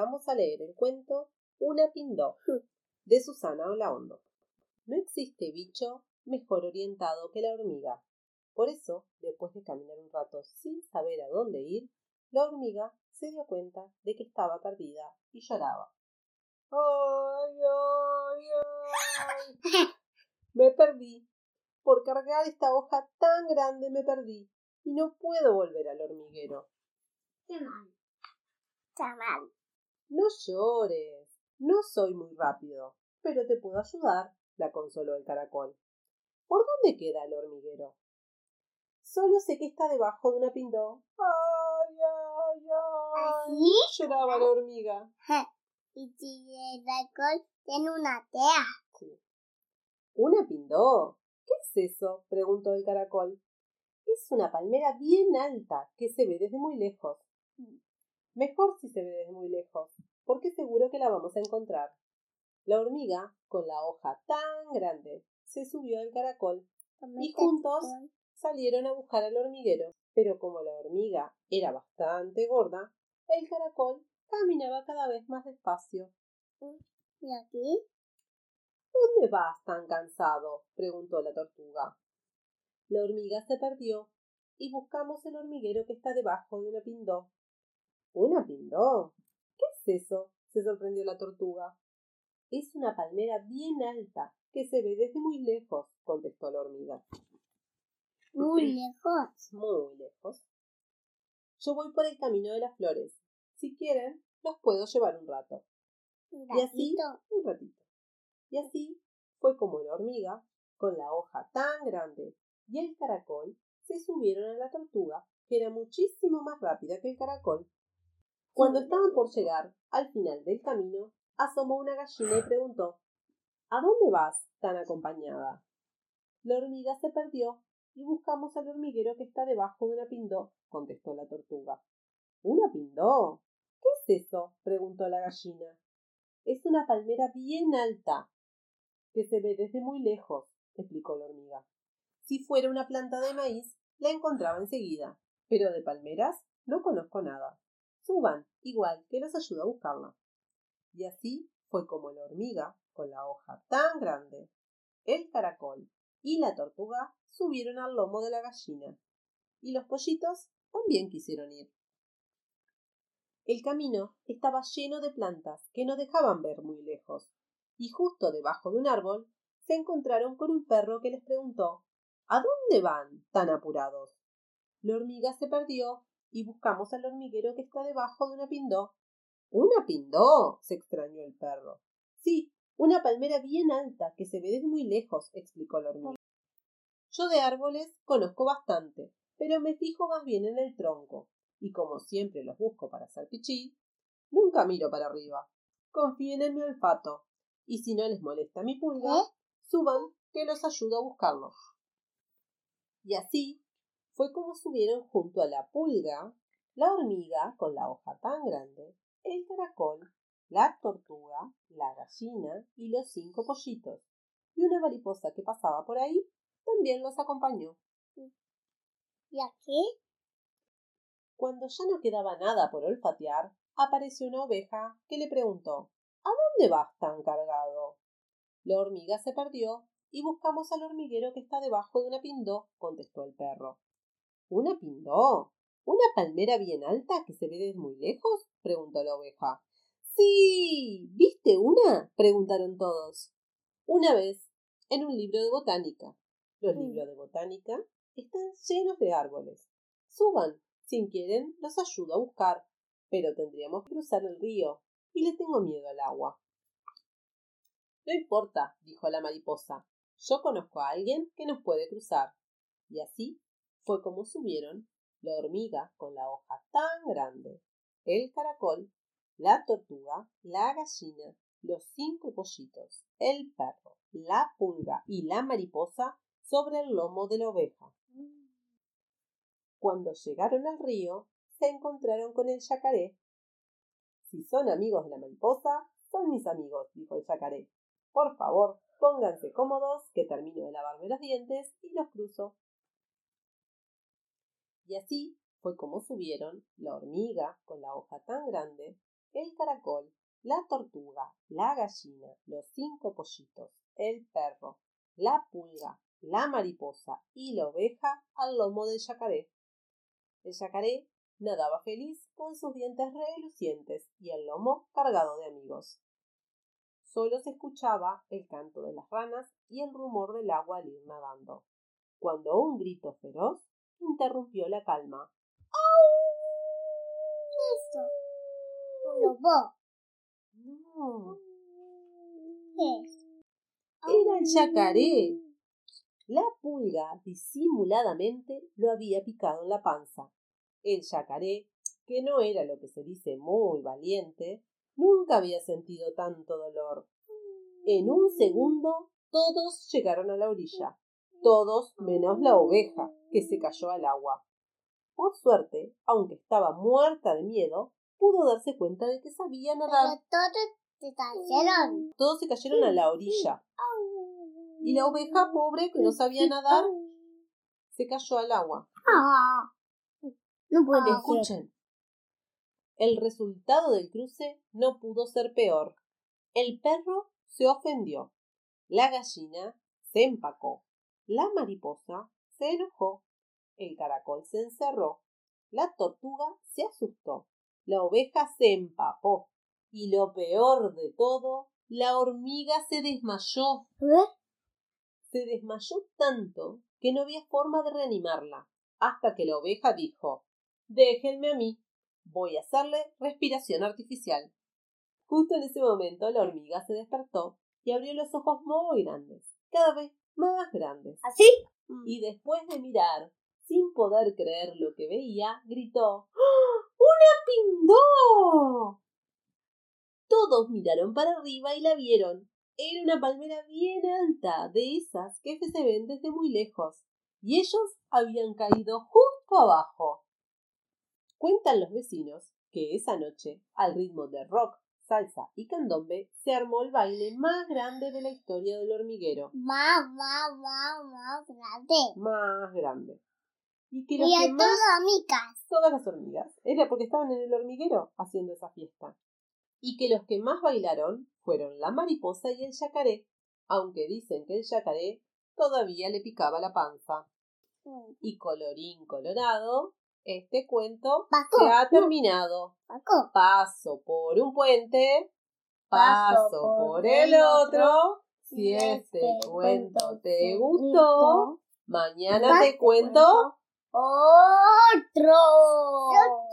Vamos a leer el cuento Una pindó de Susana Olaondo. No existe bicho mejor orientado que la hormiga. Por eso, después de caminar un rato sin saber a dónde ir, la hormiga se dio cuenta de que estaba perdida y lloraba. ¡Ay, ay, ay! Me perdí. Por cargar esta hoja tan grande me perdí y no puedo volver al hormiguero. Qué mal. Está mal. No llores. No soy muy rápido, pero te puedo ayudar, la consoló el caracol. ¿Por dónde queda el hormiguero? Solo sé que está debajo de una pindó. ¡Ay, ay, ay! ¿Así? Lloraba la hormiga. Y si el alcohol tiene una tea. ¿Una pindó? ¿Qué es eso? preguntó el caracol. Es una palmera bien alta que se ve desde muy lejos. Mejor si se ve desde muy lejos, porque seguro que la vamos a encontrar. La hormiga, con la hoja tan grande, se subió al caracol y juntos salieron a buscar al hormiguero. Pero como la hormiga era bastante gorda, el caracol caminaba cada vez más despacio. ¿Y aquí? ¿Dónde vas tan cansado? preguntó la tortuga. La hormiga se perdió y buscamos el hormiguero que está debajo de una pindó. ¿Una pindó? ¿Qué es eso? Sorprendió la tortuga. Es una palmera bien alta que se ve desde muy lejos, contestó la hormiga. Muy lejos. Muy lejos. Yo voy por el camino de las flores. Si quieren, los puedo llevar un rato. Un Y así, un ratito. Y así fue como la hormiga, con la hoja tan grande, y el caracol se subieron a la tortuga, que era muchísimo más rápida que el caracol. Cuando estaban por llegar al final del camino, asomó una gallina y preguntó ¿A dónde vas tan acompañada? La hormiga se perdió y buscamos al hormiguero que está debajo de una pindó, contestó la tortuga. ¿Una pindó? ¿Qué es eso? preguntó la gallina. Es una palmera bien alta, que se ve desde muy lejos, explicó la hormiga. Si fuera una planta de maíz, la encontraba enseguida, pero de palmeras no conozco nada. Suban, igual que los ayudo a buscarla. Y así fue como la hormiga, con la hoja tan grande, el caracol y la tortuga subieron al lomo de la gallina. Y los pollitos también quisieron ir. El camino estaba lleno de plantas que no dejaban ver muy lejos, y justo debajo de un árbol se encontraron con un perro que les preguntó ¿A dónde van tan apurados? La hormiga se perdió y buscamos al hormiguero que está debajo de una pindó. ¿Una pindó? se extrañó el perro. Sí, una palmera bien alta que se ve desde muy lejos, explicó la hormiga. Yo de árboles conozco bastante, pero me fijo más bien en el tronco, y como siempre los busco para hacer pichí, nunca miro para arriba. Confíen en mi olfato, y si no les molesta mi pulga, ¿Eh? suban que los ayudo a buscarlo. Y así fue como subieron junto a la pulga, la hormiga con la hoja tan grande, el caracol, la tortuga, la gallina y los cinco pollitos. Y una mariposa que pasaba por ahí también los acompañó. ¿Y aquí? Cuando ya no quedaba nada por olfatear, apareció una oveja que le preguntó ¿A dónde vas tan cargado? La hormiga se perdió y buscamos al hormiguero que está debajo de una pindó, contestó el perro. ¿Una pindó? ¿Una palmera bien alta que se ve desde muy lejos? preguntó la oveja. Sí. ¿Viste una? preguntaron todos. Una vez, en un libro de botánica. Los Mm. libros de botánica están llenos de árboles. Suban. Si quieren, los ayudo a buscar. Pero tendríamos que cruzar el río y le tengo miedo al agua. No importa, dijo la mariposa. Yo conozco a alguien que nos puede cruzar. Y así fue como subieron la hormiga con la hoja tan grande, el caracol, la tortuga, la gallina, los cinco pollitos, el perro, la pulga y la mariposa sobre el lomo de la oveja. Cuando llegaron al río, se encontraron con el yacaré. Si son amigos de la mariposa, son mis amigos, dijo el yacaré. Por favor, pónganse cómodos, que termino de lavarme los dientes y los cruzo. Y así fue como subieron la hormiga con la hoja tan grande, el caracol, la tortuga, la gallina, los cinco pollitos, el perro, la pulga, la mariposa y la oveja al lomo del yacaré. El yacaré nadaba feliz con sus dientes relucientes y el lomo cargado de amigos. Solo se escuchaba el canto de las ranas y el rumor del agua al ir nadando, cuando un grito feroz interrumpió la calma. Eso. Un lobo. No, ¿Qué es? era el yacaré. La pulga disimuladamente lo había picado en la panza. El yacaré, que no era lo que se dice muy valiente, nunca había sentido tanto dolor. En un segundo todos llegaron a la orilla, todos menos la oveja, que se cayó al agua. Por suerte, aunque estaba muerta de miedo, pudo darse cuenta de que sabía nadar. Pero todos te cayeron. Todos se cayeron a la orilla. Y la oveja pobre, que no sabía nadar, se cayó al agua. Ah. No puede. Escuchen. El resultado del cruce no pudo ser peor. El perro se ofendió. La gallina se empacó. La mariposa se enojó. El caracol se encerró. La tortuga se asustó. La oveja se empapó. Y lo peor de todo, la hormiga se desmayó. ¿Eh? Se desmayó tanto que no había forma de reanimarla, hasta que la oveja dijo Déjenme a mí. Voy a hacerle respiración artificial. Justo en ese momento la hormiga se despertó y abrió los ojos muy grandes, cada vez más grandes. ¿Así? Y después de mirar, sin poder creer lo que veía, gritó ¡Ah! ¡Una pindó! Todos miraron para arriba y la vieron. Era una palmera bien alta, de esas que se ven desde muy lejos, y ellos habían caído justo abajo. Cuentan los vecinos que esa noche, al ritmo de rock, salsa y candombe, se armó el baile más grande de la historia del hormiguero. Más, más, más, más grande. Más grande. Y que Y a que más todas amigas. todas las hormigas. Era porque estaban en el hormiguero haciendo esa fiesta. Y que los que más bailaron fueron la mariposa y el yacaré, aunque dicen que el yacaré todavía le picaba la panza. Y colorín colorado, este cuento Paco, se ha terminado. Paco. Paso por un puente, Paso paso por por el otro. otro. Si este cuento te gustó, mañana te cuento Otro.